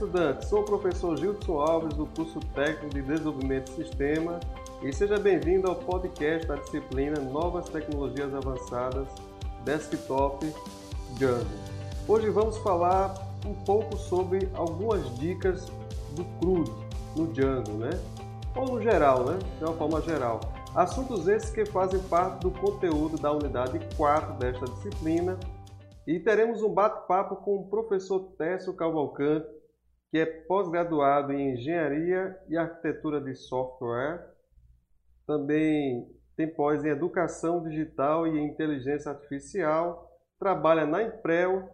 estudante, sou o professor Gilson Alves do curso técnico de desenvolvimento de sistema e seja bem-vindo ao podcast da disciplina Novas Tecnologias Avançadas Desktop Django. Hoje vamos falar um pouco sobre algumas dicas do CRUD no Django, né? Ou no geral, né? De uma forma geral. Assuntos esses que fazem parte do conteúdo da unidade 4 desta disciplina e teremos um bate-papo com o professor Técio Cavalcante, que é pós-graduado em Engenharia e Arquitetura de Software. Também tem pós em Educação Digital e Inteligência Artificial, trabalha na Emprel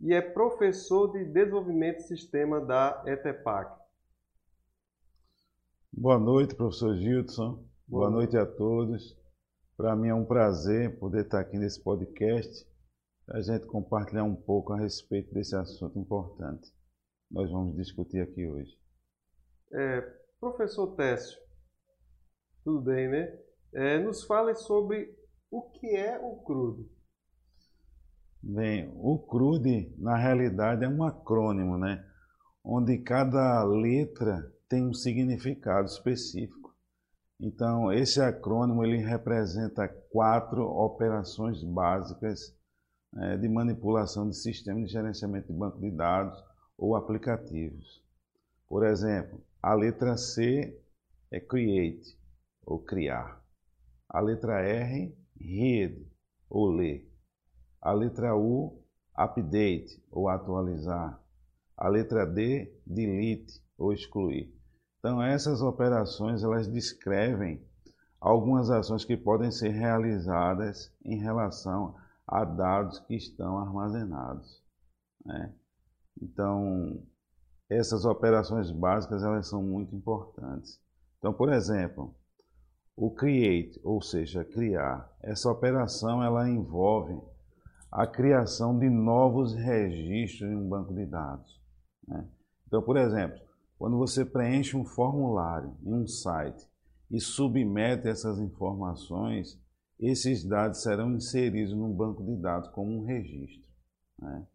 e é professor de Desenvolvimento de Sistema da ETEPAC. Boa noite, professor Gilson. Boa, Boa noite a todos. Para mim é um prazer poder estar aqui nesse podcast a gente compartilhar um pouco a respeito desse assunto importante. Nós vamos discutir aqui hoje. É, professor Técio, tudo bem, né? É, nos fale sobre o que é o CRUD. Bem, o CRUD, na realidade, é um acrônimo, né? Onde cada letra tem um significado específico. Então, esse acrônimo ele representa quatro operações básicas é, de manipulação de sistema de gerenciamento de banco de dados ou aplicativos. Por exemplo, a letra C é create ou criar. A letra R, read ou ler. A letra U, update ou atualizar. A letra D, delete ou excluir. Então essas operações elas descrevem algumas ações que podem ser realizadas em relação a dados que estão armazenados. Né? Então, essas operações básicas elas são muito importantes. Então, por exemplo, o create, ou seja, criar, essa operação ela envolve a criação de novos registros em um banco de dados. Né? Então, por exemplo, quando você preenche um formulário em um site e submete essas informações, esses dados serão inseridos no banco de dados como um registro. Né?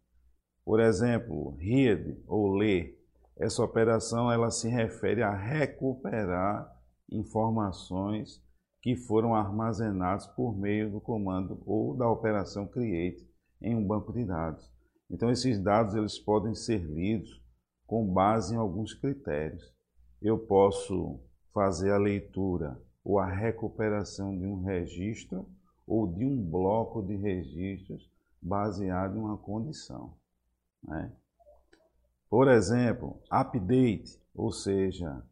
Por exemplo, read ou ler, essa operação ela se refere a recuperar informações que foram armazenadas por meio do comando ou da operação create em um banco de dados. Então esses dados eles podem ser lidos com base em alguns critérios. Eu posso fazer a leitura ou a recuperação de um registro ou de um bloco de registros baseado em uma condição. Né? Por exemplo, update, ou seja,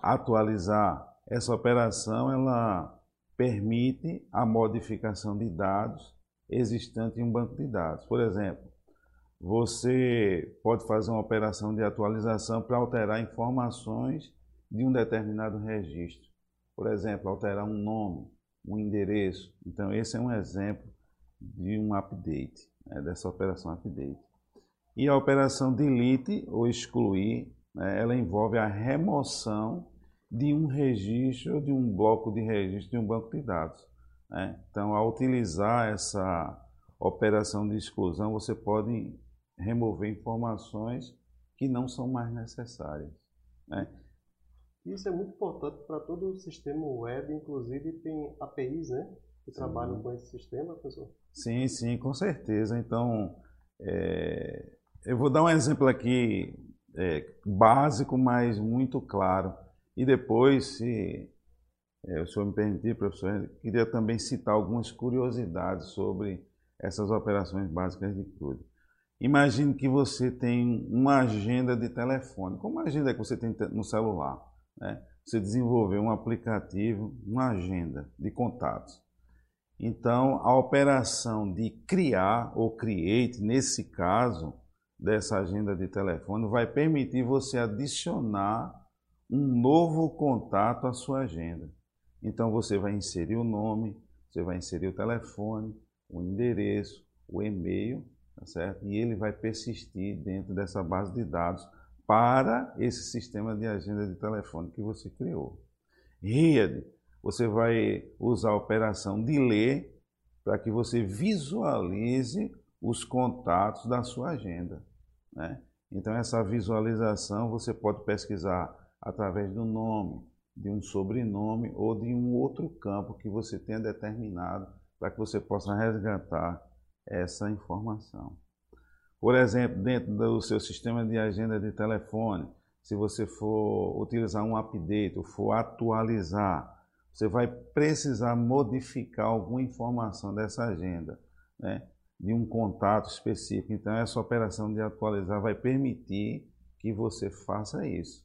atualizar. Essa operação ela permite a modificação de dados existentes em um banco de dados. Por exemplo, você pode fazer uma operação de atualização para alterar informações de um determinado registro. Por exemplo, alterar um nome, um endereço. Então, esse é um exemplo de um update, né, dessa operação update. E a operação delete ou excluir, né, ela envolve a remoção de um registro, de um bloco de registro de um banco de dados. Né? Então, ao utilizar essa operação de exclusão, você pode remover informações que não são mais necessárias. Né? Isso é muito importante para todo o sistema web, inclusive tem APIs, né? Que sim. trabalham com esse sistema, professor? Sim, sim, com certeza. Então, é, eu vou dar um exemplo aqui é, básico, mas muito claro. E depois, se é, o senhor me permitir, professor, queria também citar algumas curiosidades sobre essas operações básicas de CRUD. Imagine que você tem uma agenda de telefone, como agenda que você tem no celular né? você desenvolver um aplicativo, uma agenda de contatos. Então, a operação de criar ou create, nesse caso, dessa agenda de telefone, vai permitir você adicionar um novo contato à sua agenda. Então, você vai inserir o nome, você vai inserir o telefone, o endereço, o e-mail, tá certo? E ele vai persistir dentro dessa base de dados para esse sistema de agenda de telefone que você criou. RIAD, você vai usar a operação de ler para que você visualize os contatos da sua agenda. Né? Então, essa visualização você pode pesquisar através do nome, de um sobrenome ou de um outro campo que você tenha determinado para que você possa resgatar essa informação. Por exemplo, dentro do seu sistema de agenda de telefone, se você for utilizar um update ou for atualizar, você vai precisar modificar alguma informação dessa agenda, né, de um contato específico. Então, essa operação de atualizar vai permitir que você faça isso.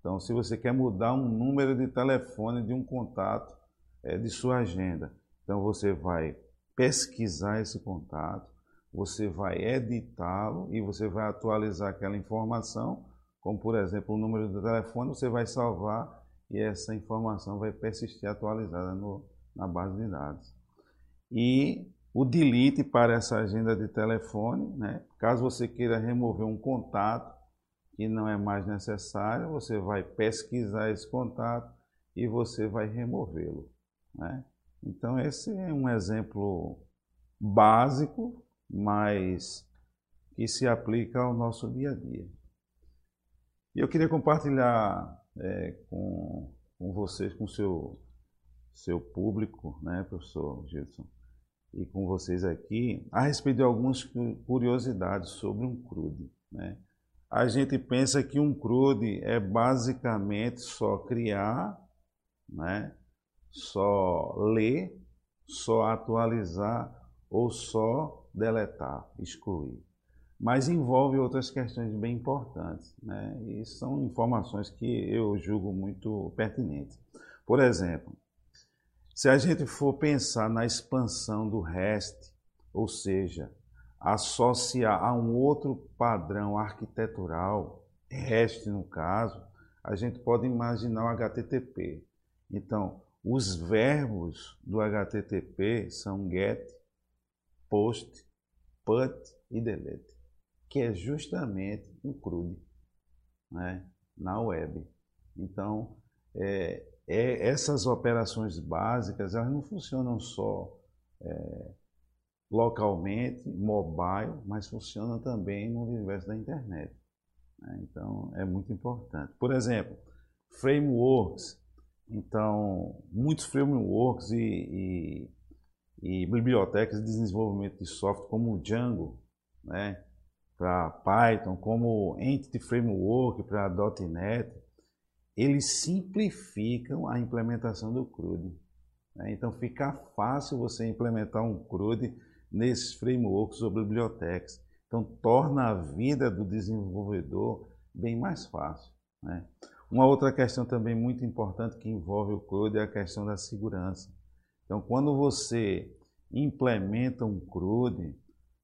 Então, se você quer mudar um número de telefone de um contato é, de sua agenda, então você vai pesquisar esse contato, você vai editá-lo e você vai atualizar aquela informação, como por exemplo o número do telefone, você vai salvar e essa informação vai persistir atualizada no, na base de dados. E o delete para essa agenda de telefone, né? caso você queira remover um contato que não é mais necessário, você vai pesquisar esse contato e você vai removê-lo. Né? Então, esse é um exemplo básico, mas que se aplica ao nosso dia a dia. E eu queria compartilhar é, com, com vocês, com seu, seu público, né, professor Gilson, e com vocês aqui, a respeito de algumas curiosidades sobre um CRUD. Né? A gente pensa que um CRUD é basicamente só criar, né, só ler, só atualizar ou só deletar, excluir mas envolve outras questões bem importantes, né? e são informações que eu julgo muito pertinentes. Por exemplo, se a gente for pensar na expansão do REST, ou seja, associar a um outro padrão arquitetural, REST no caso, a gente pode imaginar o HTTP. Então, os verbos do HTTP são get, post, put e delete que é justamente um CRUD né, na web. Então, é, é, essas operações básicas elas não funcionam só é, localmente, mobile, mas funcionam também no universo da internet. Né? Então, é muito importante. Por exemplo, frameworks. Então, muitos frameworks e, e, e bibliotecas de desenvolvimento de software, como o Django, né? para Python, como Entity Framework para .NET, eles simplificam a implementação do CRUD. Né? Então fica fácil você implementar um CRUD nesses frameworks ou bibliotecas. Então torna a vida do desenvolvedor bem mais fácil. Né? Uma outra questão também muito importante que envolve o CRUD é a questão da segurança. Então quando você implementa um CRUD,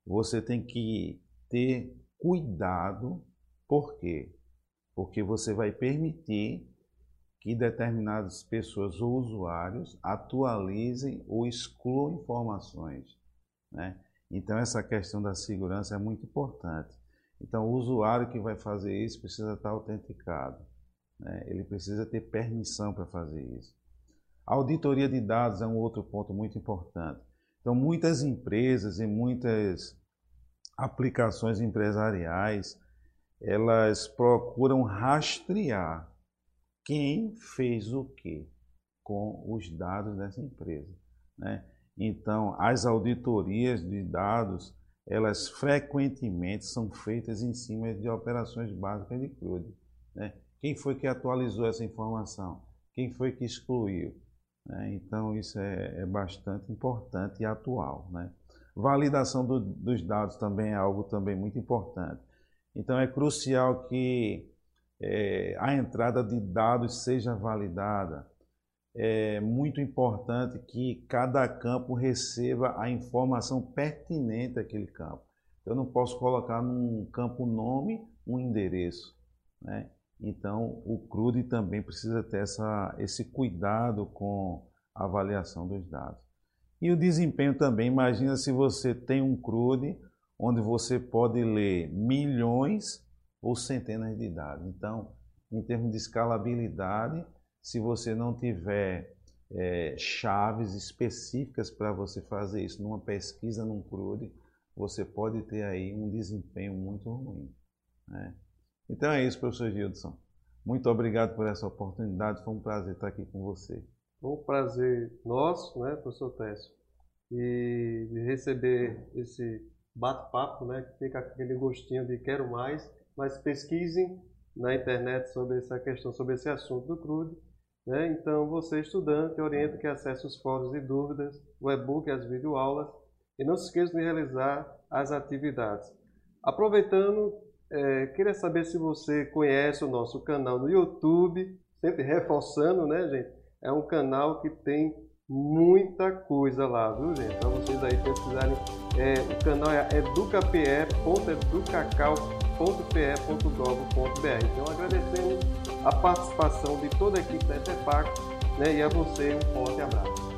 você tem que ter cuidado, por quê? Porque você vai permitir que determinadas pessoas ou usuários atualizem ou excluam informações. Né? Então, essa questão da segurança é muito importante. Então, o usuário que vai fazer isso precisa estar autenticado. Né? Ele precisa ter permissão para fazer isso. A auditoria de dados é um outro ponto muito importante. Então, muitas empresas e muitas aplicações empresariais, elas procuram rastrear quem fez o que com os dados dessa empresa. Né? Então, as auditorias de dados, elas frequentemente são feitas em cima de operações básicas de CRUD. Né? Quem foi que atualizou essa informação? Quem foi que excluiu? Né? Então, isso é, é bastante importante e atual. Né? Validação do, dos dados também é algo também muito importante. Então é crucial que é, a entrada de dados seja validada. É muito importante que cada campo receba a informação pertinente àquele campo. Eu não posso colocar num campo nome um endereço. Né? Então, o CRUD também precisa ter essa, esse cuidado com a avaliação dos dados. E o desempenho também, imagina se você tem um CRUD onde você pode ler milhões ou centenas de dados. Então, em termos de escalabilidade, se você não tiver é, chaves específicas para você fazer isso numa pesquisa num CRUD, você pode ter aí um desempenho muito ruim. Né? Então é isso, professor Gildson. Muito obrigado por essa oportunidade, foi um prazer estar aqui com você. Um prazer nosso, né, professor Técio, e de receber esse bate-papo, né, que fica aquele gostinho de quero mais, mas pesquisem na internet sobre essa questão, sobre esse assunto do crude. Né? Então, você, estudante, orienta que acesse os fóruns e dúvidas, o e-book e as videoaulas. E não se esqueça de realizar as atividades. Aproveitando, é, queria saber se você conhece o nosso canal no YouTube, sempre reforçando, né, gente? É um canal que tem muita coisa lá, viu, gente? Para vocês aí pesquisarem, é, o canal é educape.educacal.pe.gov.br. Então, agradecemos a participação de toda a equipe da ETEPAC né, e a você um forte abraço.